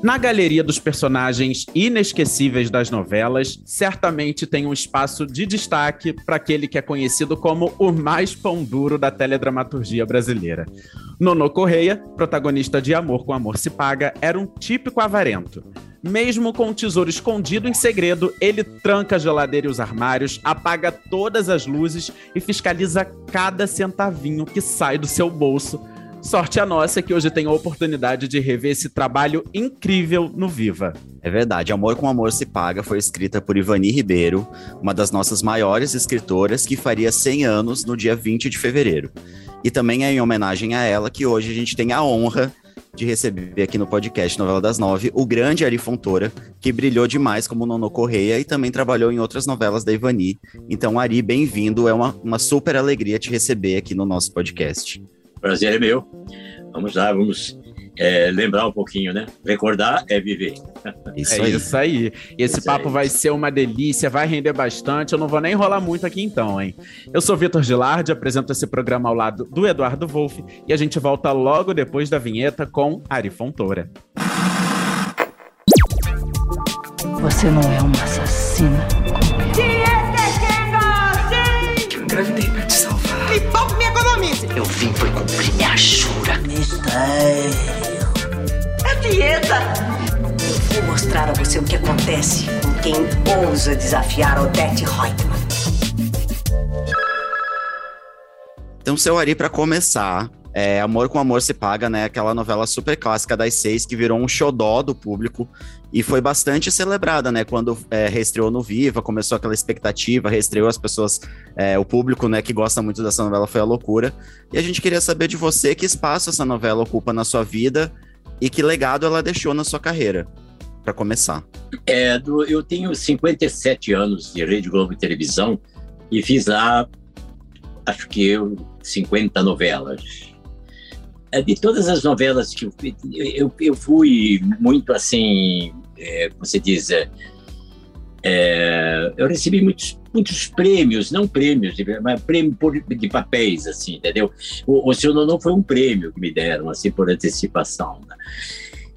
Na galeria dos personagens inesquecíveis das novelas, certamente tem um espaço de destaque para aquele que é conhecido como o mais pão duro da teledramaturgia brasileira. Nono Correia, protagonista de Amor com Amor se Paga, era um típico avarento. Mesmo com o tesouro escondido em segredo, ele tranca a geladeira e os armários, apaga todas as luzes e fiscaliza cada centavinho que sai do seu bolso Sorte a nossa que hoje tem a oportunidade de rever esse trabalho incrível no Viva. É verdade, Amor com Amor se Paga foi escrita por Ivani Ribeiro, uma das nossas maiores escritoras que faria 100 anos no dia 20 de fevereiro. E também é em homenagem a ela que hoje a gente tem a honra de receber aqui no podcast Novela das Nove o grande Ari Fontoura, que brilhou demais como Nono Correia e também trabalhou em outras novelas da Ivani. Então, Ari, bem-vindo, é uma, uma super alegria te receber aqui no nosso podcast. Prazer é meu. Vamos lá, vamos é, lembrar um pouquinho, né? Recordar é viver. Isso é isso aí. Esse papo vai ser uma delícia, vai render bastante. Eu não vou nem enrolar muito aqui então, hein? Eu sou Vitor Gilardi, apresento esse programa ao lado do Eduardo Wolff e a gente volta logo depois da vinheta com Ari Fontoura. Você não é uma assassina como. Eu engravidei Mistério. É dieta. Vou mostrar a você o que acontece com quem ousa desafiar Odette Reutemann. Então, seu Ari, para começar, é, Amor com Amor se Paga, né? Aquela novela super clássica das seis que virou um xodó do público e foi bastante celebrada, né? Quando é, reestreou no Viva, começou aquela expectativa, reestreou as pessoas, é, o público, né, que gosta muito dessa novela foi a loucura. E a gente queria saber de você que espaço essa novela ocupa na sua vida e que legado ela deixou na sua carreira, para começar. É, eu tenho 57 anos de Rede Globo e Televisão e fiz lá, acho que eu, 50 novelas. É, De todas as novelas que eu, eu, eu fui muito assim, é, você diz, é, é, eu recebi muitos, muitos prêmios, não prêmios, mas prêmio por, de papéis, assim, entendeu? O, o Seu Nono foi um prêmio que me deram, assim, por antecipação. Né?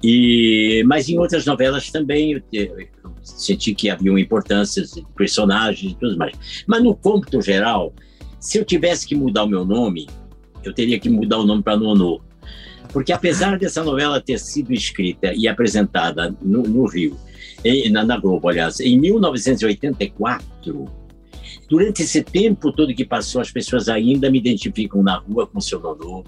E, mas em outras novelas também eu, eu senti que haviam importâncias de personagens e tudo mais. Mas no cômputo geral, se eu tivesse que mudar o meu nome, eu teria que mudar o nome para Nono. Porque apesar dessa novela ter sido escrita e apresentada no, no Rio, em, na, na, Globo, aliás, em 1984, durante esse tempo todo que passou, as pessoas ainda me identificam na rua com seu Nono,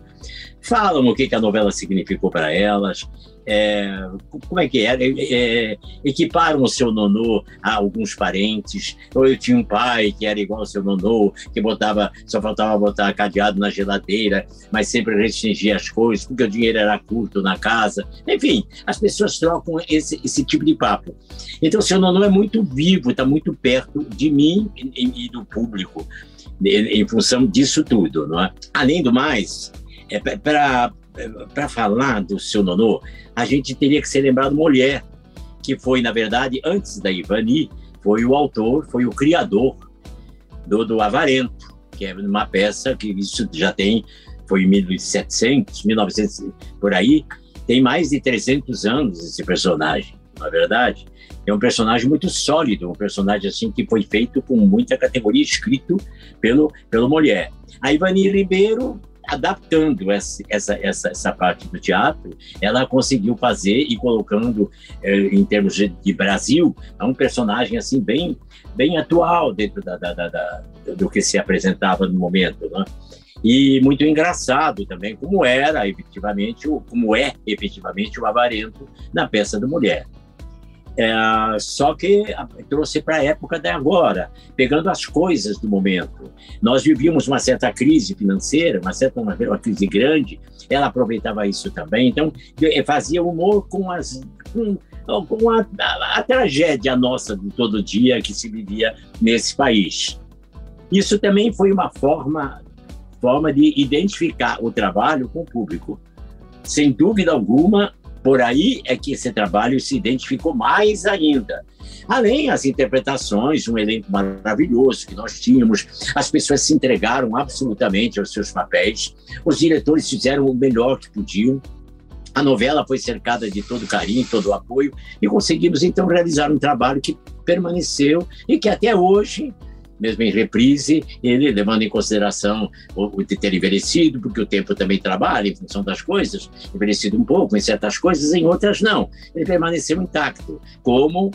falam o que, que a novela significou para elas, é, como é que era? É, é, equiparam o seu nonô a alguns parentes. Ou eu tinha um pai que era igual ao seu nonô, que botava, só faltava botar cadeado na geladeira, mas sempre restringia as coisas, porque o dinheiro era curto na casa. Enfim, as pessoas trocam esse, esse tipo de papo. Então, o seu nonô é muito vivo, está muito perto de mim e, e do público, em, em função disso tudo. Não é? Além do mais, é para para falar do seu nonô, a gente teria que ser lembrado Mulher, que foi, na verdade, antes da Ivani, foi o autor, foi o criador do, do Avarento, que é uma peça que isso já tem, foi em 1700, 1900, por aí, tem mais de 300 anos esse personagem, na é verdade. É um personagem muito sólido, um personagem assim que foi feito com muita categoria, escrito pelo, pelo Mulher. A Ivani Ribeiro adaptando essa, essa, essa, essa parte do teatro, ela conseguiu fazer e colocando, eh, em termos de, de, Brasil, um personagem assim bem, bem atual dentro da, da, da, da do que se apresentava no momento, né? E muito engraçado também, como era efetivamente, como é efetivamente o avarento na peça da mulher. É, só que trouxe para a época de agora, pegando as coisas do momento. Nós vivíamos uma certa crise financeira, uma certa uma, uma crise grande. Ela aproveitava isso também, então fazia humor com as com, com a, a, a tragédia nossa de todo dia que se vivia nesse país. Isso também foi uma forma forma de identificar o trabalho com o público. Sem dúvida alguma, por aí é que esse trabalho se identificou mais ainda. Além das interpretações, um elenco maravilhoso que nós tínhamos, as pessoas se entregaram absolutamente aos seus papéis, os diretores fizeram o melhor que podiam. A novela foi cercada de todo carinho, todo apoio, e conseguimos então realizar um trabalho que permaneceu e que até hoje mesmo em reprise, ele levando em consideração o, o ter envelhecido, porque o tempo também trabalha em função das coisas, envelhecido um pouco em certas coisas, em outras não. Ele permaneceu intacto, como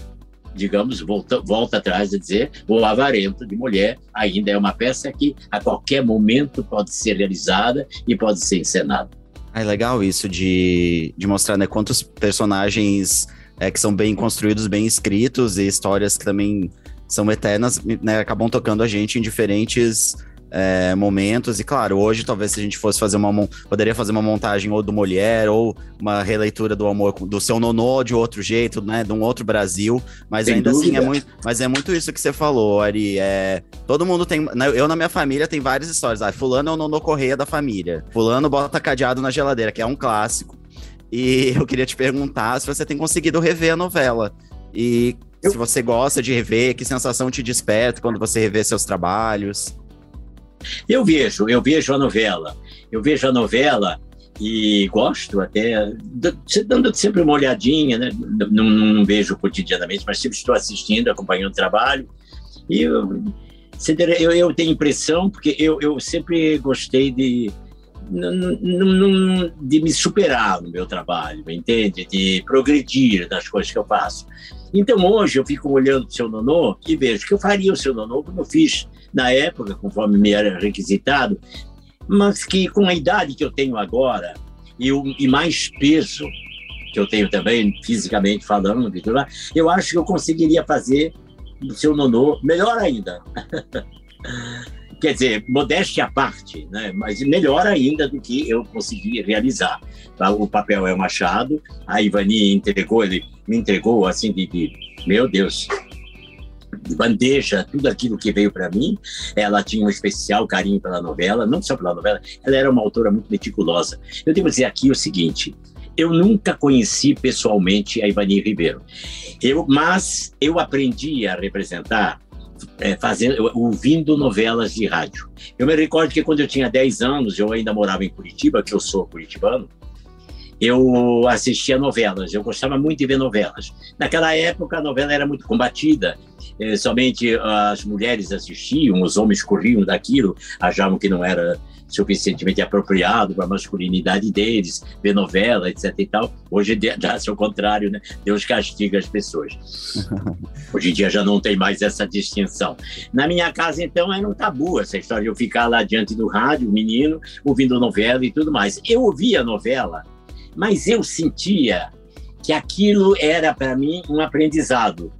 digamos, volta, volta atrás de dizer, o Avarento de Mulher ainda é uma peça que a qualquer momento pode ser realizada e pode ser encenada. É legal isso de, de mostrar né, quantos personagens é, que são bem construídos, bem escritos e histórias que também são eternas, né, acabam tocando a gente em diferentes é, momentos. E claro, hoje talvez se a gente fosse fazer uma poderia fazer uma montagem ou do Mulher ou uma releitura do amor do seu nonô de outro jeito, né, de um outro Brasil. Mas Sem ainda dúvida. assim é muito, mas é muito isso que você falou, Ari. É, todo mundo tem, né, eu na minha família tem várias histórias. Ah, fulano é o nonô correia da família. Fulano bota cadeado na geladeira, que é um clássico. E eu queria te perguntar se você tem conseguido rever a novela. E eu... Se você gosta de rever, que sensação te desperta quando você revê seus trabalhos? Eu vejo, eu vejo a novela. Eu vejo a novela e gosto até, dando sempre uma olhadinha, né? Não, não vejo cotidianamente, mas sempre estou assistindo, acompanhando o trabalho. E eu, eu, eu tenho impressão, porque eu, eu sempre gostei de, de me superar no meu trabalho, entende? De progredir nas coisas que eu faço. Então hoje eu fico olhando o seu nonô e vejo que eu faria o seu nonô como eu fiz na época, conforme me era requisitado, mas que com a idade que eu tenho agora e, o, e mais peso que eu tenho também, fisicamente falando, eu acho que eu conseguiria fazer o seu nonô melhor ainda. quer dizer, modéstia à parte, né? mas melhor ainda do que eu consegui realizar. Tá? O papel é o Machado, a Ivani entregou, ele me entregou assim de, de meu Deus, de bandeja tudo aquilo que veio para mim. Ela tinha um especial carinho pela novela, não só pela novela, ela era uma autora muito meticulosa. Eu devo dizer aqui o seguinte: eu nunca conheci pessoalmente a Ivani Ribeiro, eu, mas eu aprendi a representar é, fazendo, ouvindo novelas de rádio. Eu me recordo que quando eu tinha 10 anos, eu ainda morava em Curitiba, que eu sou curitibano, eu assistia novelas, eu gostava muito de ver novelas. Naquela época, a novela era muito combatida, é, somente as mulheres assistiam, os homens corriam daquilo, achavam que não era suficientemente apropriado para a masculinidade deles, ver novela, etc e tal. Hoje já é o contrário, né? Deus castiga as pessoas. Hoje em dia já não tem mais essa distinção. Na minha casa, então, era um tabu essa história de eu ficar lá diante do rádio, menino, ouvindo novela e tudo mais. Eu ouvia novela, mas eu sentia que aquilo era para mim um aprendizado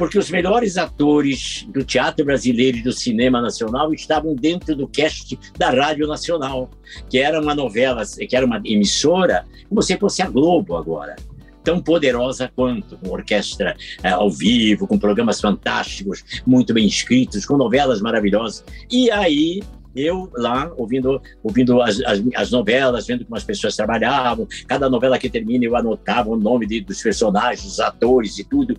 porque os melhores atores do teatro brasileiro e do cinema nacional estavam dentro do cast da Rádio Nacional, que era uma novela, que era uma emissora, como se fosse a Globo agora tão poderosa quanto, com orquestra é, ao vivo, com programas fantásticos, muito bem escritos, com novelas maravilhosas. E aí eu lá ouvindo ouvindo as, as, as, novelas, vendo como as pessoas trabalhavam. Cada novela que termina eu anotava o nome de, dos personagens, dos atores e tudo.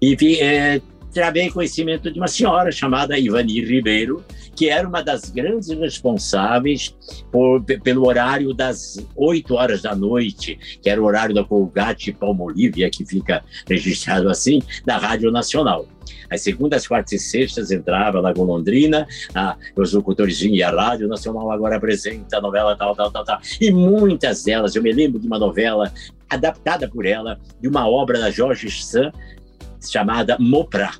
E é, travei conhecimento de uma senhora chamada Ivani Ribeiro, que era uma das grandes responsáveis por, pelo horário das 8 horas da noite, que era o horário da Colgate Palmolívia, que fica registrado assim, da Rádio Nacional. As segundas, quartas e sextas entrava na Golondrina, a, os locutores vinham e a Rádio Nacional agora apresenta a novela tal, tal, tal, tal. E muitas delas, eu me lembro de uma novela adaptada por ela, de uma obra da Jorge Sand, chamada Mopra,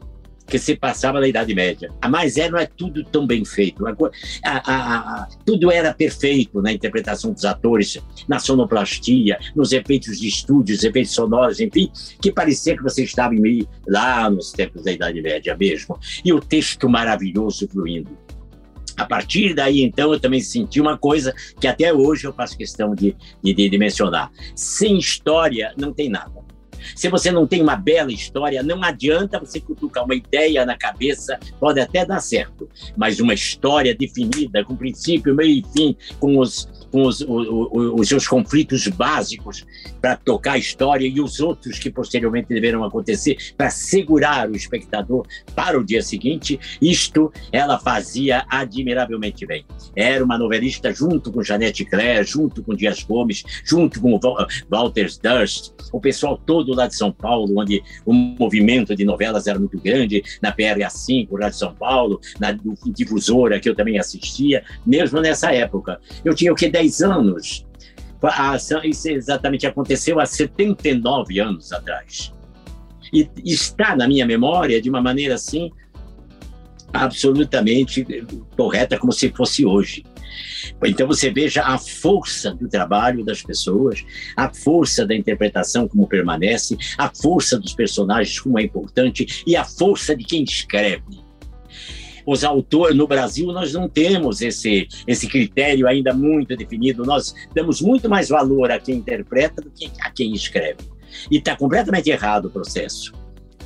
que se passava na Idade Média. A mais é, não é tudo tão bem feito. A, a, a, tudo era perfeito na interpretação dos atores, na sonoplastia, nos efeitos de estúdios, efeitos sonoros, enfim, que parecia que você estava meio lá nos tempos da Idade Média mesmo. E o texto maravilhoso fluindo. A partir daí, então, eu também senti uma coisa que até hoje eu faço questão de, de, de mencionar. Sem história, não tem nada. Se você não tem uma bela história, não adianta você cutucar uma ideia na cabeça, pode até dar certo, mas uma história definida, com princípio, meio e fim, com os com os, os, os seus conflitos básicos para tocar a história e os outros que posteriormente deverão acontecer para segurar o espectador para o dia seguinte. Isto ela fazia admiravelmente bem. Era uma novelista junto com Janete Claire, junto com Dias Gomes, junto com Walter Durst, o pessoal todo lá de São Paulo, onde o movimento de novelas era muito grande, na PRA5, lá de São Paulo, na Difusora, que eu também assistia, mesmo nessa época. Eu tinha o que, 10 anos. Isso exatamente aconteceu há 79 anos atrás. E está na minha memória de uma maneira assim absolutamente correta, como se fosse hoje. Então você veja a força do trabalho das pessoas, a força da interpretação como permanece, a força dos personagens como é importante e a força de quem escreve os autores no Brasil nós não temos esse esse critério ainda muito definido. Nós damos muito mais valor a quem interpreta do que a quem escreve. E está completamente errado o processo.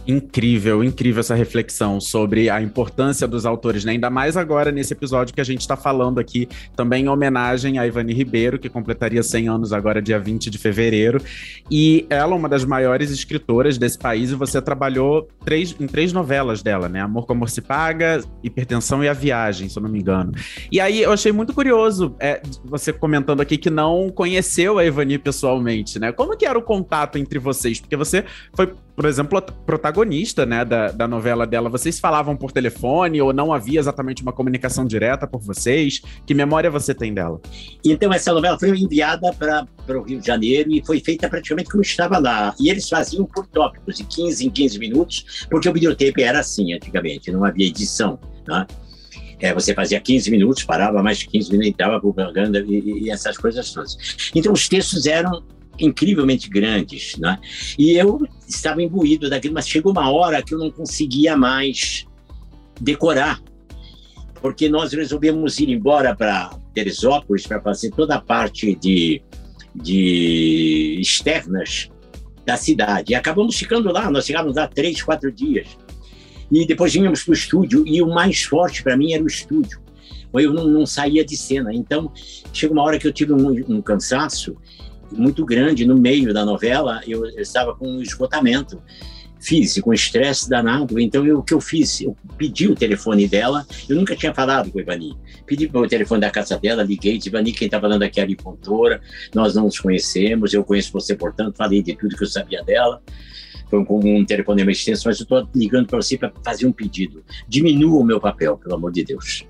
Incrível, incrível essa reflexão sobre a importância dos autores, né? Ainda mais agora nesse episódio que a gente está falando aqui, também em homenagem a Ivani Ribeiro, que completaria 100 anos agora, dia 20 de fevereiro. E ela, é uma das maiores escritoras desse país, e você trabalhou três, em três novelas dela, né? Amor com Amor se Paga, Hipertensão e A Viagem, se eu não me engano. E aí eu achei muito curioso é, você comentando aqui que não conheceu a Ivani pessoalmente, né? Como que era o contato entre vocês? Porque você foi, por exemplo, protagonista protagonista, né, da, da novela dela, vocês falavam por telefone ou não havia exatamente uma comunicação direta por vocês? Que memória você tem dela? Então, essa novela foi enviada para o Rio de Janeiro e foi feita praticamente como estava lá. E eles faziam por tópicos, de 15 em 15 minutos, porque o videotape era assim antigamente, não havia edição, né? É, você fazia 15 minutos, parava mais de 15 minutos, entrava propaganda e, e, essas coisas todas. Então, os textos eram incrivelmente grandes, né? E eu estava imbuído daquilo, mas chegou uma hora que eu não conseguia mais decorar, porque nós resolvemos ir embora para Teresópolis para fazer toda a parte de, de externas da cidade. E acabamos ficando lá, nós chegamos lá três, quatro dias. E depois vínhamos para o estúdio, e o mais forte para mim era o estúdio. Eu não, não, saía de cena. Então, chegou uma hora que eu tive um, um cansaço muito grande no meio da novela, eu, eu estava com um esgotamento físico, um estresse danado. Então, eu, o que eu fiz? Eu pedi o telefone dela, eu nunca tinha falado com a Ivani. Pedi o telefone da casa dela, liguei, Ivani, quem está falando aqui é a Lipontora, nós não nos conhecemos, eu conheço você, portanto, falei de tudo que eu sabia dela. Foi um, um telefonema extenso, mas eu estou ligando para você para fazer um pedido. Diminua o meu papel, pelo amor de Deus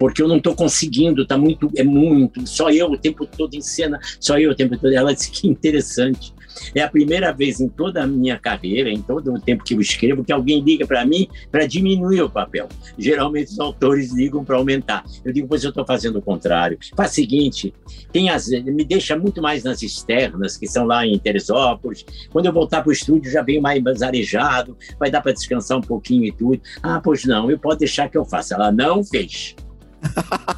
porque eu não estou conseguindo, tá muito, é muito, só eu o tempo todo em cena, só eu o tempo todo. Ela disse que interessante. É a primeira vez em toda a minha carreira, em todo o tempo que eu escrevo, que alguém liga para mim para diminuir o papel. Geralmente os autores ligam para aumentar. Eu digo, pois eu estou fazendo o contrário. Faz o seguinte, tem as, me deixa muito mais nas externas, que são lá em Teresópolis. Quando eu voltar para o estúdio, já venho mais arejado, vai dar para descansar um pouquinho e tudo. Ah, pois não, eu pode deixar que eu faça. Ela não fez.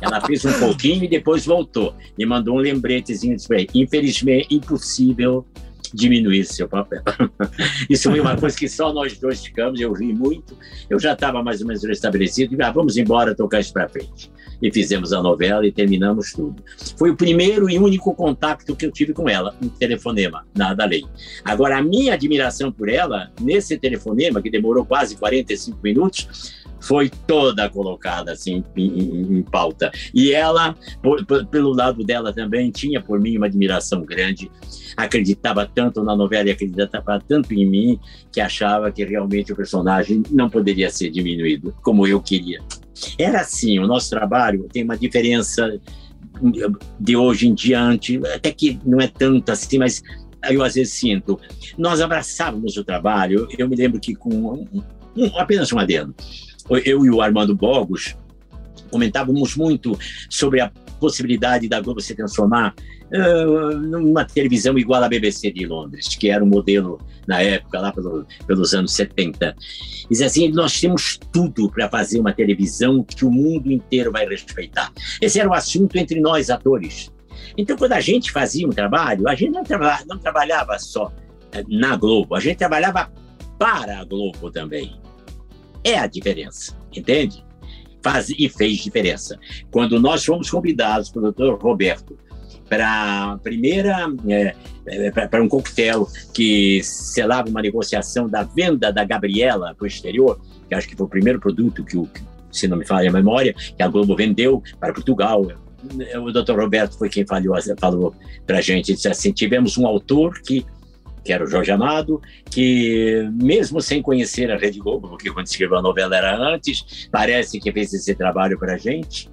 Ela fez um pouquinho e depois voltou. E mandou um lembretezinho. Disse, Infelizmente, impossível diminuir seu papel. Isso foi uma coisa que só nós dois ficamos, eu ri muito. Eu já estava mais ou menos restabelecido. Ah, vamos embora tocar isso para frente. E fizemos a novela e terminamos tudo. Foi o primeiro e único contato que eu tive com ela, um telefonema, nada além. Agora, a minha admiração por ela, nesse telefonema, que demorou quase 45 minutos, foi toda colocada assim em, em, pauta. E ela, por, por, pelo lado dela também, tinha por mim uma admiração grande. Acreditava tanto na novela e acreditava tanto em mim que achava que realmente o personagem não poderia ser diminuído como eu queria. Era assim, o nosso trabalho tem uma diferença de hoje em diante, até que não é tanto assim, mas eu às vezes sinto. Nós abraçávamos o trabalho, eu me lembro que com um, um, apenas um adendo eu e o Armando Bogos comentávamos muito sobre a possibilidade da Globo se transformar uh, numa televisão igual à BBC de Londres, que era o um modelo na época, lá pelo, pelos anos 70. E assim, nós temos tudo para fazer uma televisão que o mundo inteiro vai respeitar. Esse era o assunto entre nós, atores. Então, quando a gente fazia um trabalho, a gente não, não trabalhava só na Globo, a gente trabalhava para a Globo também. É a diferença, entende? Faz, e fez diferença. Quando nós fomos convidados pelo doutor Roberto para primeira é, é para um coquetel que selava uma negociação da venda da Gabriela para o exterior, que acho que foi o primeiro produto que, o, se não me falha a memória, que a Globo vendeu para Portugal. O doutor Roberto foi quem falou, falou para a gente, disse assim, tivemos um autor que que era o Jorge Amado, que mesmo sem conhecer a Rede Globo, porque quando escreveu a novela era antes, parece que fez esse trabalho para a gente,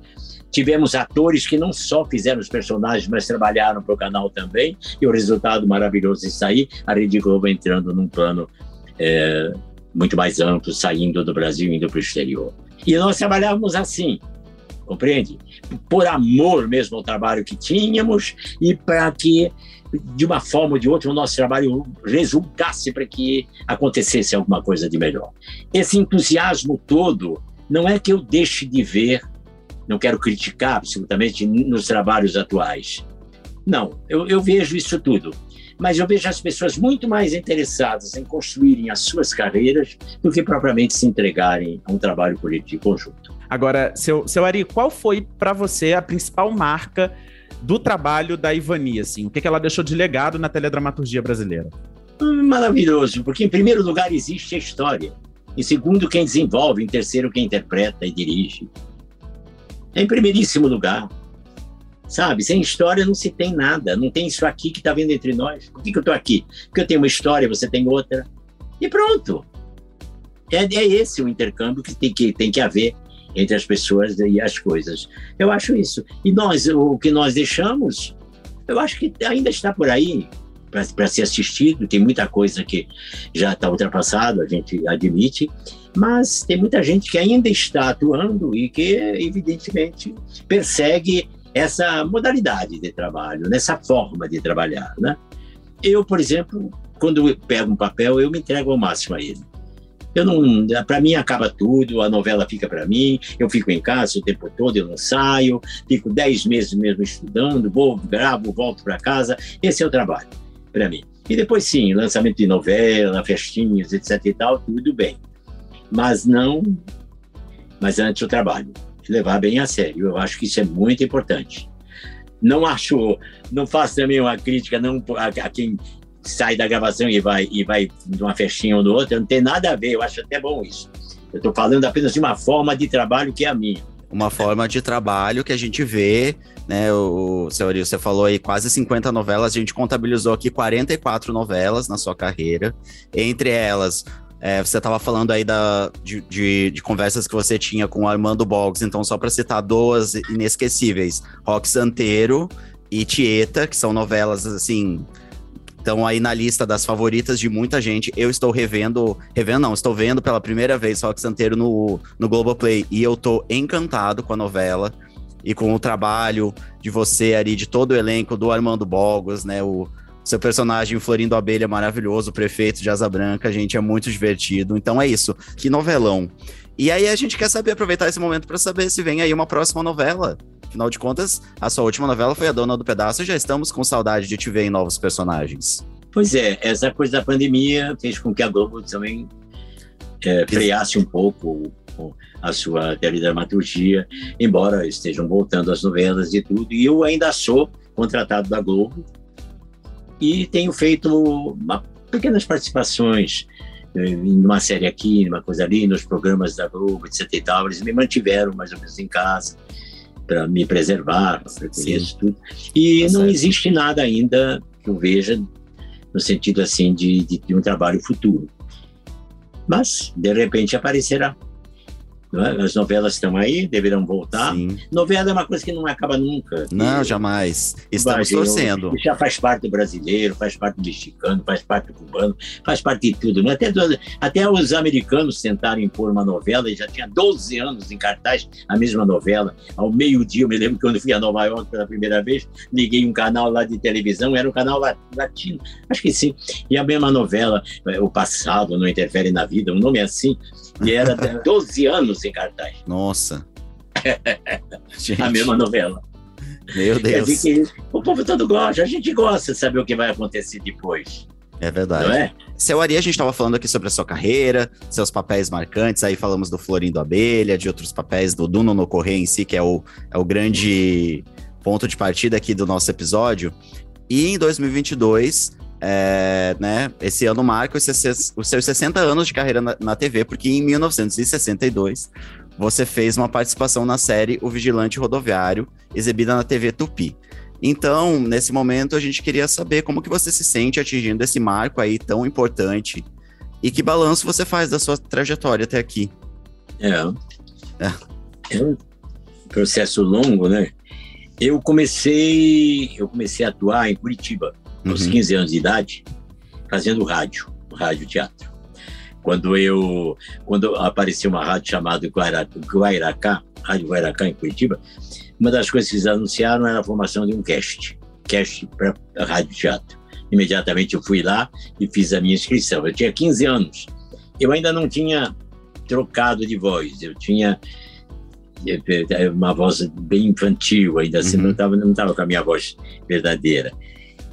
Tivemos atores que não só fizeram os personagens, mas trabalharam para o canal também, e o resultado maravilhoso de sair, a Rede Globo entrando num plano é, muito mais amplo, saindo do Brasil indo para o exterior. E nós trabalhávamos assim, compreende? Por amor mesmo ao trabalho que tínhamos e para que, de uma forma ou de outra, o nosso trabalho resultasse para que acontecesse alguma coisa de melhor. Esse entusiasmo todo não é que eu deixe de ver não quero criticar absolutamente nos trabalhos atuais. Não, eu, eu vejo isso tudo. Mas eu vejo as pessoas muito mais interessadas em construírem as suas carreiras do que propriamente se entregarem a um trabalho político conjunto. Agora, seu, seu Ari, qual foi para você a principal marca do trabalho da Ivani? Assim? O que, que ela deixou de legado na teledramaturgia brasileira? Hum, maravilhoso, porque em primeiro lugar existe a história. Em segundo, quem desenvolve. Em terceiro, quem interpreta e dirige é em primeiríssimo lugar. Sabe, sem história não se tem nada, não tem isso aqui que está vendo entre nós. Por que, que eu estou aqui? Porque eu tenho uma história, você tem outra. E pronto. É, é esse o intercâmbio que tem, que tem que haver entre as pessoas e as coisas. Eu acho isso. E nós, o que nós deixamos, eu acho que ainda está por aí para ser assistido. Tem muita coisa que já está ultrapassado, a gente admite, mas tem muita gente que ainda está atuando e que, evidentemente, persegue essa modalidade de trabalho, nessa forma de trabalhar, né? Eu, por exemplo, quando eu pego um papel, eu me entrego ao máximo a ele. Eu não, para mim acaba tudo, a novela fica para mim, eu fico em casa o tempo todo, eu não saio, fico dez meses mesmo estudando, vou, gravo, volto para casa, esse é o trabalho para mim. E depois sim, lançamento de novela, festinhas, etc e tal, tudo bem mas não. Mas antes o trabalho, levar bem a sério. Eu acho que isso é muito importante. Não acho, não faço também uma crítica não a, a quem sai da gravação e vai e vai de uma festinha ou do outro, não tem nada a ver. Eu acho até bom isso. Eu estou falando apenas de uma forma de trabalho que é a minha. Uma forma de trabalho que a gente vê, né? O, o seu você falou aí quase 50 novelas, a gente contabilizou aqui 44 novelas na sua carreira. Entre elas, é, você estava falando aí da, de, de, de, conversas que você tinha com o Armando Boggs, então só para citar duas inesquecíveis, Rock Santeiro e Tieta, que são novelas assim, estão aí na lista das favoritas de muita gente. Eu estou revendo, revendo não, estou vendo pela primeira vez Rock Santeiro no, no Globoplay e eu tô encantado com a novela e com o trabalho de você ali, de todo o elenco do Armando Bogos, né, o seu personagem Florindo Abelha maravilhoso, o prefeito de Asa Branca, gente, é muito divertido. Então é isso. Que novelão. E aí a gente quer saber, aproveitar esse momento para saber se vem aí uma próxima novela. Afinal de contas, a sua última novela foi A Dona do Pedaço e já estamos com saudade de te ver em novos personagens. Pois é, essa coisa da pandemia fez com que a Globo também é, freasse um pouco a sua teledramaturgia, embora estejam voltando as novelas e tudo. E eu ainda sou contratado da Globo e tenho feito uma, pequenas participações em uma série aqui, numa coisa ali, nos programas da Globo, etc e tal. Eles me mantiveram mais ou menos em casa para me preservar, para isso tudo. E tá não certo. existe nada ainda que eu veja no sentido assim de, de, de um trabalho futuro. Mas, de repente, aparecerá. É? As novelas estão aí, deverão voltar. Sim. Novela é uma coisa que não acaba nunca. Não, jamais. Estamos torcendo. Já faz parte do brasileiro, faz parte do mexicano, faz parte do cubano, faz parte de tudo. Né? Até, até os americanos tentaram impor uma novela e já tinha 12 anos em cartaz a mesma novela. Ao meio-dia, eu me lembro que quando fui a Nova York pela primeira vez, liguei um canal lá de televisão, era um canal latino, acho que sim. E a mesma novela, eh, O Passado Não Interfere na Vida, um nome assim e era 12 anos em cartaz. Nossa. a mesma novela. Meu Deus. Que o povo todo gosta, a gente gosta de saber o que vai acontecer depois. É verdade. Não é? Seu Ari, a gente estava falando aqui sobre a sua carreira, seus papéis marcantes, aí falamos do Florindo Abelha, de outros papéis do Duno no Correio em si, que é o, é o grande ponto de partida aqui do nosso episódio. E em 2022, é, né, esse ano marca os seus, os seus 60 anos de carreira na, na TV, porque em 1962 você fez uma participação na série O Vigilante Rodoviário, exibida na TV Tupi. Então, nesse momento, a gente queria saber como que você se sente atingindo esse marco aí tão importante e que balanço você faz da sua trajetória até aqui. É. É, é um processo longo, né? Eu comecei, eu comecei a atuar em Curitiba, aos uhum. 15 anos de idade, fazendo rádio, rádio teatro. Quando eu, quando apareceu uma rádio chamada Guairacá, Rádio Guairacá em Curitiba, uma das coisas que eles anunciaram era a formação de um cast, cast para rádio teatro. Imediatamente eu fui lá e fiz a minha inscrição. Eu tinha 15 anos. Eu ainda não tinha trocado de voz. Eu tinha eh, eh, uma voz bem infantil, ainda assim, uhum. não estava não tava com a minha voz verdadeira.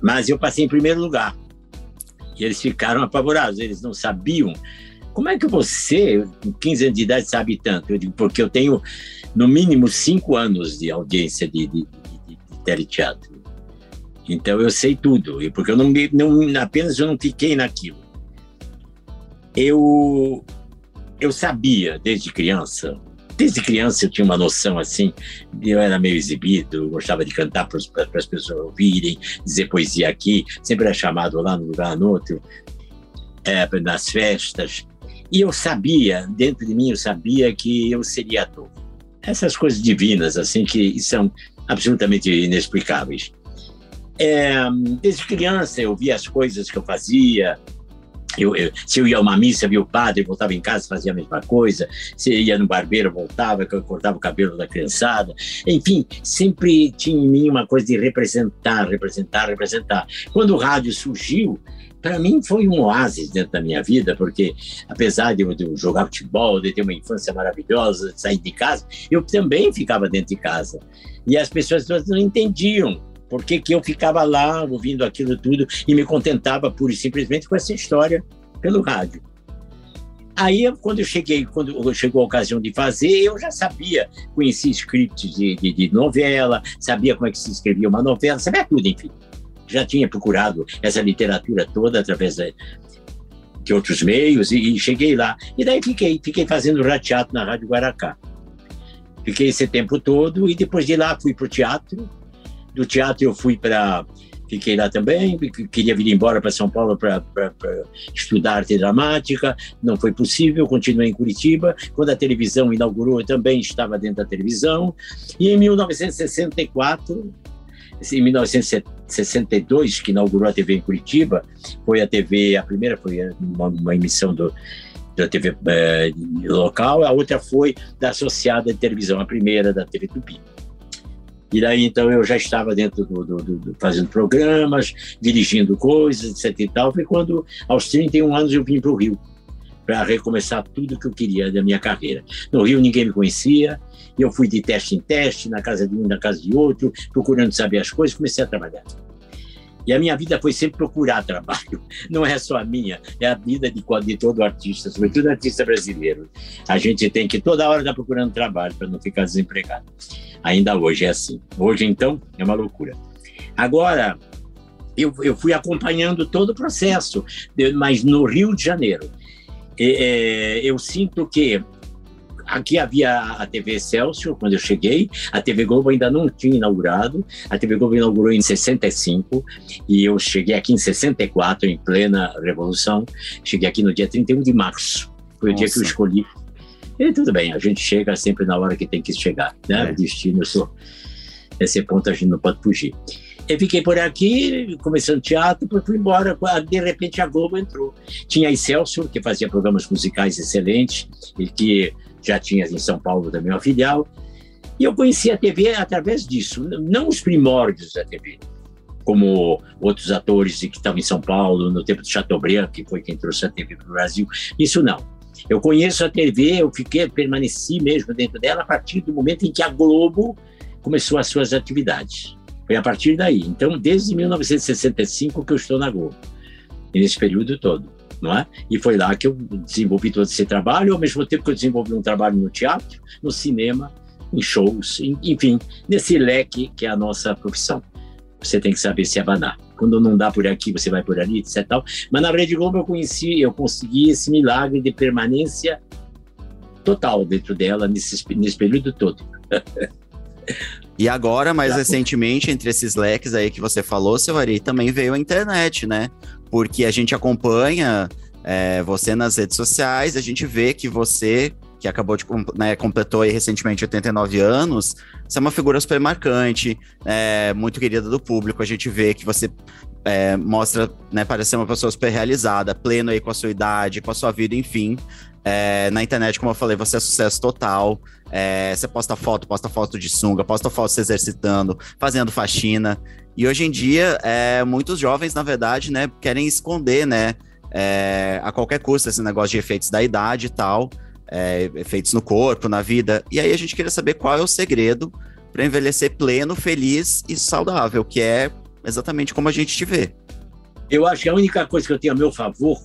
Mas eu passei em primeiro lugar. E eles ficaram apavorados, eles não sabiam. Como é que você, com 15 anos de idade, sabe tanto? Eu digo, porque eu tenho no mínimo cinco anos de audiência de, de, de, de teleteatro. Então eu sei tudo, e porque eu não, não apenas eu não fiquei naquilo. Eu eu sabia desde criança, desde criança eu tinha uma noção assim, eu era meio exibido, gostava de cantar para as pessoas ouvirem, dizer poesia aqui, sempre era chamado lá no lugar no outro, é, nas festas. E eu sabia, dentro de mim eu sabia que eu seria ator essas coisas divinas, assim, que são absolutamente inexplicáveis. É, desde criança eu via as coisas que eu fazia. Eu, eu, se eu ia a uma missa, via o padre, voltava em casa, fazia a mesma coisa. Se eu ia no barbeiro, voltava, eu cortava o cabelo da criançada. Enfim, sempre tinha em mim uma coisa de representar, representar, representar. Quando o rádio surgiu, para mim foi um oásis dentro da minha vida, porque apesar de eu, de eu, jogar futebol, de ter uma infância maravilhosa, de sair de casa, eu também ficava dentro de casa. E as pessoas não entendiam por que, que eu ficava lá ouvindo aquilo tudo e me contentava pura e simplesmente com essa história pelo rádio. Aí, quando eu cheguei, quando chegou a ocasião de fazer, eu já sabia, conhecia scripts de, de, de novela, sabia como é que se escrevia uma novela, sabia tudo, enfim já tinha procurado essa literatura toda através de outros meios e, e, cheguei lá. E daí fiquei, fiquei fazendo teatro na Rádio Guaracá. Fiquei esse tempo todo e depois de lá fui para o teatro. Do teatro eu fui para fiquei lá também, queria vir embora para São Paulo para estudar arte dramática, não foi possível, continuei em Curitiba. Quando a televisão inaugurou, eu também estava dentro da televisão. E em 1964, em 1962, que inaugurou a TV em Curitiba, foi a TV, a primeira foi uma, uma emissão do, da TV eh, local, a outra foi da Associada de Televisão, a primeira da TV Tupi. E daí, então, eu já estava dentro do, do, do, fazendo programas, dirigindo coisas, etc e tal. Foi quando, aos 31 anos, eu vim para o Rio, para recomeçar tudo que eu queria da minha carreira. No Rio, ninguém me conhecia, eu fui de teste em teste, na casa de um, na casa de outro, procurando saber as coisas, comecei a trabalhar. E a minha vida foi sempre procurar trabalho. Não é só a minha, é a vida de, de todo artista, sobretudo artista brasileiro. A gente tem que toda hora estar procurando trabalho para não ficar desempregado. Ainda hoje é assim. Hoje, então, é uma loucura. Agora, eu, eu fui acompanhando todo o processo, mas no Rio de Janeiro. É, eu sinto que Aqui havia a TV Excelsior, quando eu cheguei, a TV Globo ainda não tinha inaugurado, a TV Globo inaugurou em 65, e eu cheguei aqui em 64, em plena Revolução, cheguei aqui no dia 31 de março, foi Nossa. o dia que eu escolhi. E tudo bem, a gente chega sempre na hora que tem que chegar, né? É. O destino, sou, esse ponto a gente não pode fugir. Eu fiquei por aqui, começando teatro, fui embora. De repente a Globo entrou. Tinha Excelsior, que fazia programas musicais excelentes, e que já tinha em São Paulo também uma filial. E eu conheci a TV através disso, não os primórdios da TV, como outros atores que estavam em São Paulo, no tempo do Chateaubriand, que foi quem trouxe a TV para o Brasil. Isso não. Eu conheço a TV, eu fiquei, permaneci mesmo dentro dela a partir do momento em que a Globo começou as suas atividades. Foi a partir daí. Então, desde 1965 que eu estou na Globo. nesse período todo, não é? E foi lá que eu desenvolvi todo esse trabalho, ao mesmo tempo que eu desenvolvi um trabalho no teatro, no cinema, em shows, enfim, nesse leque que é a nossa profissão. Você tem que saber se abanar. Quando não dá por aqui, você vai por ali, etc. Tal. Mas na Rede Globo eu conheci, eu consegui esse milagre de permanência total dentro dela nesse, nesse período todo. E agora, mais recentemente, entre esses leques aí que você falou, seu Ari, também veio a internet, né? Porque a gente acompanha é, você nas redes sociais, a gente vê que você, que acabou de, né, completou aí recentemente 89 anos, você é uma figura super marcante, é, muito querida do público, a gente vê que você é, mostra, né, parece ser uma pessoa super realizada, pleno aí com a sua idade, com a sua vida, enfim. É, na internet, como eu falei, você é sucesso total. É, você posta foto, posta foto de sunga, posta foto se exercitando, fazendo faxina. E hoje em dia, é, muitos jovens, na verdade, né, querem esconder, né, é, a qualquer custo esse negócio de efeitos da idade e tal, é, efeitos no corpo, na vida. E aí a gente queria saber qual é o segredo para envelhecer pleno, feliz e saudável, que é exatamente como a gente te vê. Eu acho que a única coisa que eu tenho a meu favor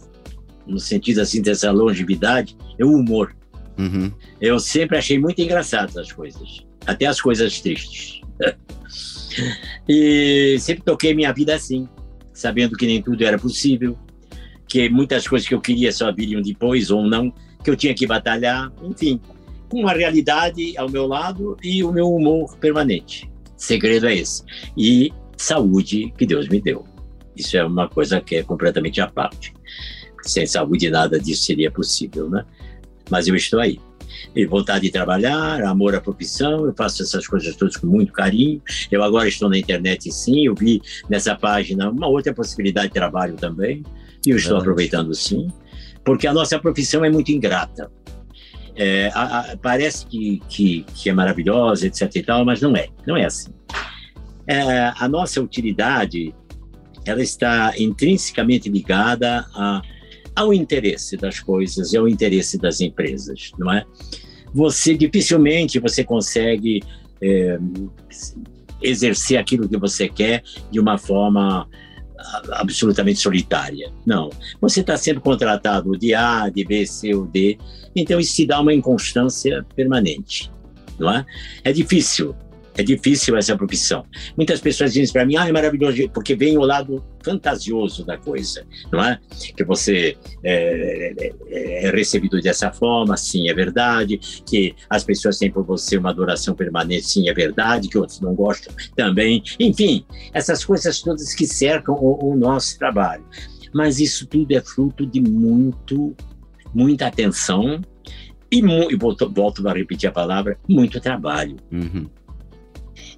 no sentido assim dessa longevidade, é o humor. Uhum. Eu sempre achei muito engraçado as coisas, até as coisas tristes. e sempre toquei minha vida assim, sabendo que nem tudo era possível, que muitas coisas que eu queria só viriam depois ou não, que eu tinha que batalhar, enfim, com uma realidade ao meu lado e o meu humor permanente. Segredo é esse. E saúde que Deus me deu. Isso é uma coisa que é completamente à parte sem saúde nada disso seria possível, né? Mas eu estou aí. E vontade de trabalhar, amor à profissão, eu faço essas coisas todas com muito carinho. Eu agora estou na internet sim, eu vi nessa página uma outra possibilidade de trabalho também, e eu estou aproveitando sim, porque a nossa profissão é muito ingrata. É, a, a, parece que, que, que, é maravilhosa, etc e tal, mas não é, não é assim. É, a nossa utilidade, ela está intrinsecamente ligada a ao interesse das coisas e ao interesse das empresas, não é? Você dificilmente você consegue é, exercer aquilo que você quer de uma forma absolutamente solitária. Não. Você está sendo contratado de A, de B, C ou D, então isso te dá uma inconstância permanente, não é? É difícil é difícil essa profissão. Muitas pessoas dizem para mim, ah, é maravilhoso, porque vem o lado fantasioso da coisa, não é? Que você é, é, é, recebido dessa forma, sim, é verdade. Que as pessoas têm por você uma adoração permanente, sim, é verdade. Que outros não gostam também. Enfim, essas coisas todas que cercam o, o nosso trabalho. Mas isso tudo é fruto de muito, muita atenção e, e volto, volto a repetir a palavra, muito trabalho. Uhum.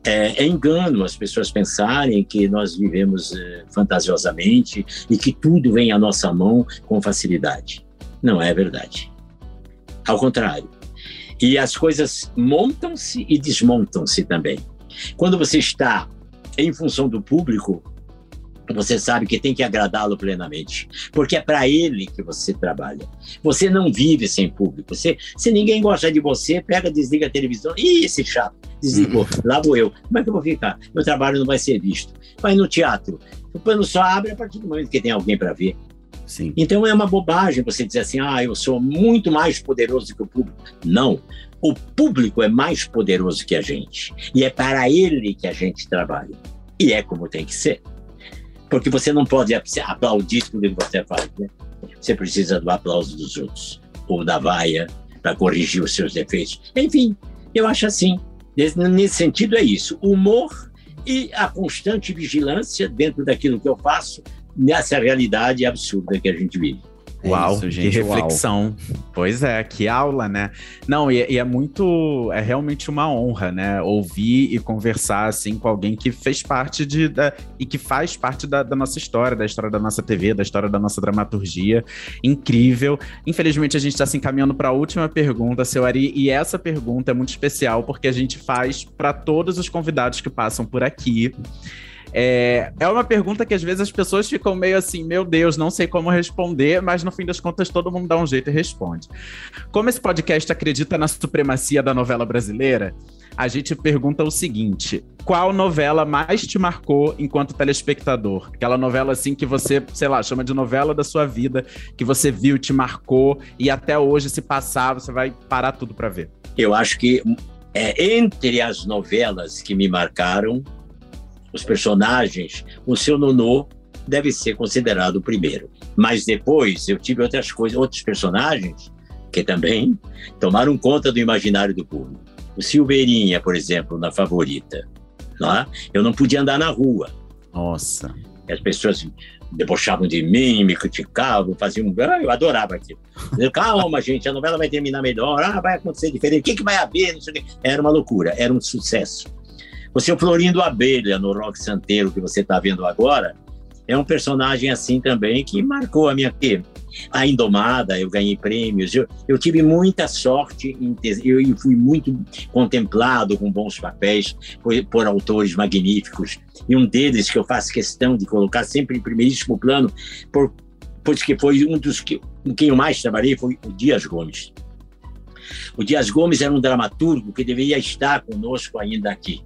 É, é, engano as pessoas pensarem que nós vivemos é, fantasiosamente e que tudo vem à nossa mão com facilidade. Não é verdade. Ao contrário. E as coisas montam-se e desmontam-se também. Quando você está em função do público, você sabe que tem que agradá-lo plenamente, porque é para ele que você trabalha. Você não vive sem público. Você, se ninguém gosta de você, pega, desliga a televisão. Ih, esse chato, desligou. Uhum. Lá vou eu. Como é que eu vou ficar? Meu trabalho não vai ser visto. Vai no teatro. O pano só abre a partir do momento que tem alguém para ver. Sim. Então é uma bobagem você dizer assim, ah, eu sou muito mais poderoso que o público. Não. O público é mais poderoso que a gente. E é para ele que a gente trabalha. E é como tem que ser. Porque você não pode aplaudir tudo que você faz, né? Você precisa do aplauso dos outros, ou da vaia, para corrigir os seus defeitos. Enfim, eu acho assim. Nesse sentido, é isso. Humor e a constante vigilância dentro daquilo que eu faço, nessa realidade absurda que a gente vive. É Uau, isso, gente, que reflexão. Uau. Pois é, que aula, né? Não, e, e, é muito, é realmente uma honra, né? Ouvir e conversar assim com alguém que fez parte de da, e que faz parte da, da, nossa história, da história da nossa TV, da história da nossa dramaturgia. Incrível. Infelizmente, a gente está se encaminhando para a última pergunta, seu Ari, e essa pergunta é muito especial porque a gente faz para todos os convidados que passam por aqui. É, é uma pergunta que às vezes as pessoas ficam meio assim, meu Deus, não sei como responder, mas no fim das contas todo mundo dá um jeito e responde. Como esse podcast acredita na supremacia da novela brasileira, a gente pergunta o seguinte: qual novela mais te marcou enquanto telespectador? Aquela novela assim que você, sei lá, chama de novela da sua vida, que você viu, te marcou e até hoje, se passar, você vai parar tudo para ver. Eu acho que é, entre as novelas que me marcaram, os personagens, o seu Nonô deve ser considerado o primeiro. Mas depois eu tive outras coisas, outros personagens que também tomaram conta do imaginário do público. O Silveirinha, por exemplo, na Favorita. Não é? Eu não podia andar na rua. Nossa. As pessoas debochavam de mim, me criticavam, faziam. Ah, eu adorava aquilo. Calma, gente, a novela vai terminar melhor, ah, vai acontecer diferente, o que, que vai haver? Era uma loucura, era um sucesso. O seu Florindo Abelha, no Rock Santeiro, que você está vendo agora, é um personagem assim também que marcou a minha vida. A Indomada, eu ganhei prêmios, eu, eu tive muita sorte, em ter, eu, fui muito contemplado com bons papéis por, por, autores magníficos. E um deles que eu faço questão de colocar sempre em primeiríssimo plano, por, pois que foi um dos que, com quem eu mais trabalhei, foi o Dias Gomes. O Dias Gomes era um dramaturgo que deveria estar conosco ainda aqui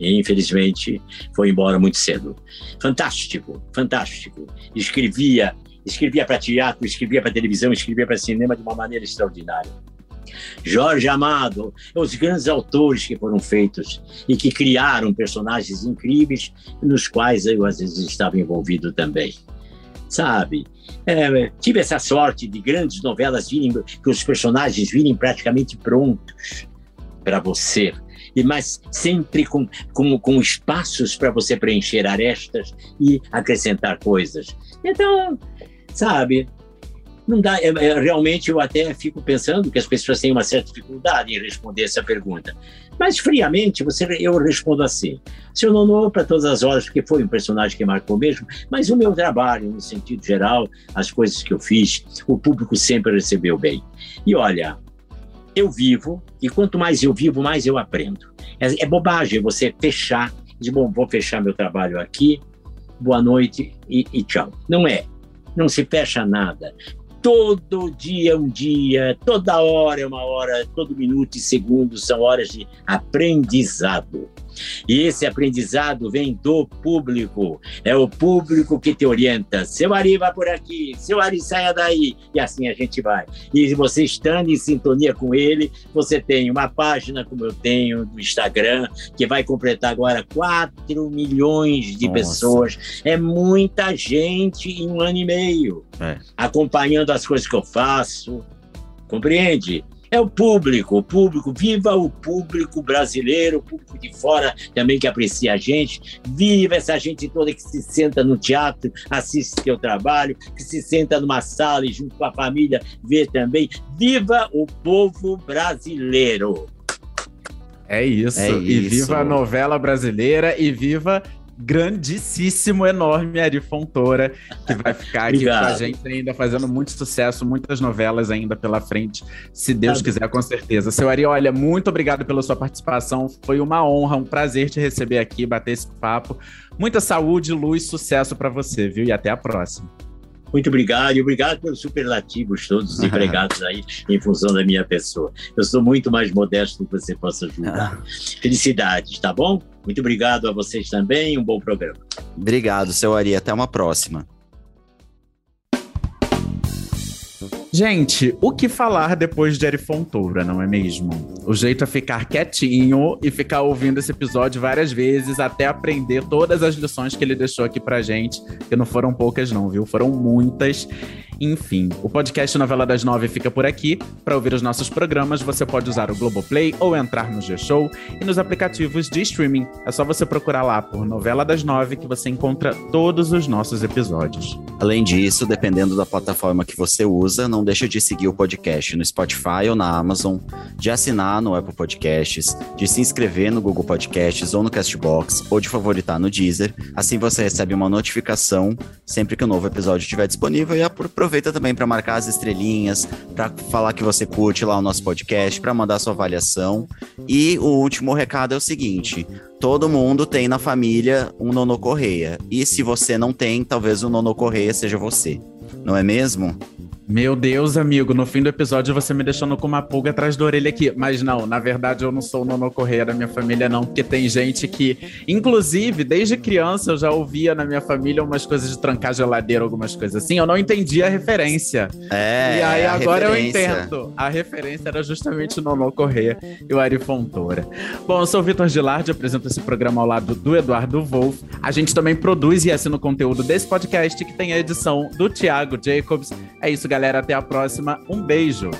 e infelizmente foi embora muito cedo. Fantástico, fantástico. Escrevia, escrevia para teatro, escrevia para televisão, escrevia para cinema de uma maneira extraordinária. Jorge Amado, os grandes autores que foram feitos e que criaram personagens incríveis nos quais eu às vezes estava envolvido também. Sabe? É, tive essa sorte de grandes novelas virem, que os personagens virem praticamente prontos para você e mas sempre com, com, com espaços para você preencher arestas e acrescentar coisas. Então, sabe, não dá, é, é, realmente eu até fico pensando que as pessoas têm uma certa dificuldade em responder essa pergunta. Mas friamente, você, eu respondo assim: Seu Nono, para todas as horas, porque foi um personagem que marcou mesmo, mas o meu trabalho, no sentido geral, as coisas que eu fiz, o público sempre recebeu bem. E olha, eu vivo, e quanto mais eu vivo, mais eu aprendo. É, é bobagem você fechar, de bom, vou fechar meu trabalho aqui, boa noite e, e tchau. Não é. Não se fecha nada. Todo dia é um dia, toda hora é uma hora, todo minuto e segundo são horas de aprendizado. E esse aprendizado vem do público. É o público que te orienta. Seu Ari vai por aqui, seu Ari saia daí. E assim a gente vai. E você estando em sintonia com ele, você tem uma página, como eu tenho, no Instagram, que vai completar agora 4 milhões de Nossa. pessoas. É muita gente em um ano e meio. É. Acompanhando as coisas que eu faço. Compreende? É o público, o público, viva o público brasileiro, o público de fora também que aprecia a gente, viva essa gente toda que se senta no teatro, assiste seu trabalho, que se senta numa sala e junto com a família vê também, viva o povo brasileiro. É isso. É e isso. viva a novela brasileira e viva grandíssimo, enorme Ari Fontoura, que vai ficar aqui com a gente ainda fazendo muito sucesso, muitas novelas ainda pela frente, se Deus tá quiser, com certeza. Seu Ari, olha, muito obrigado pela sua participação. Foi uma honra, um prazer te receber aqui, bater esse papo. Muita saúde, luz, sucesso para você, viu? E até a próxima. Muito obrigado e obrigado pelos superlativos todos os empregados aí em função da minha pessoa. Eu sou muito mais modesto do que você possa julgar. Felicidades, tá bom? Muito obrigado a vocês também, um bom programa. Obrigado, seu Ari, até uma próxima. Gente, o que falar depois de Eri Fontoura, não é mesmo? O jeito é ficar quietinho e ficar ouvindo esse episódio várias vezes até aprender todas as lições que ele deixou aqui pra gente, que não foram poucas não, viu? Foram muitas. Enfim, o podcast Novela das Nove fica por aqui. Para ouvir os nossos programas, você pode usar o Globoplay ou entrar no G-Show e nos aplicativos de streaming. É só você procurar lá por Novela das Nove que você encontra todos os nossos episódios. Além disso, dependendo da plataforma que você usa, não deixa de seguir o podcast no Spotify ou na Amazon, de assinar no Apple Podcasts, de se inscrever no Google Podcasts ou no Castbox, ou de favoritar no Deezer. Assim você recebe uma notificação sempre que o um novo episódio estiver disponível e aproveita aproveita também para marcar as estrelinhas, para falar que você curte lá o nosso podcast, para mandar sua avaliação. E o último recado é o seguinte: todo mundo tem na família um Nono Correia. E se você não tem, talvez o Nono Correia seja você. Não é mesmo? Meu Deus, amigo, no fim do episódio você me deixando com uma pulga atrás da orelha aqui. Mas não, na verdade eu não sou o Nono Correia da minha família, não, porque tem gente que, inclusive, desde criança eu já ouvia na minha família umas coisas de trancar geladeira, algumas coisas assim. Eu não entendia a referência. É. E aí agora eu entendo. A referência era justamente o Nono Correia e o Ari Fontoura. Bom, eu sou o Vitor Gilardi, apresento esse programa ao lado do Eduardo Wolff. A gente também produz e assina o conteúdo desse podcast, que tem a edição do Thiago Jacobs. É isso, galera galera. Até a próxima. Um beijo.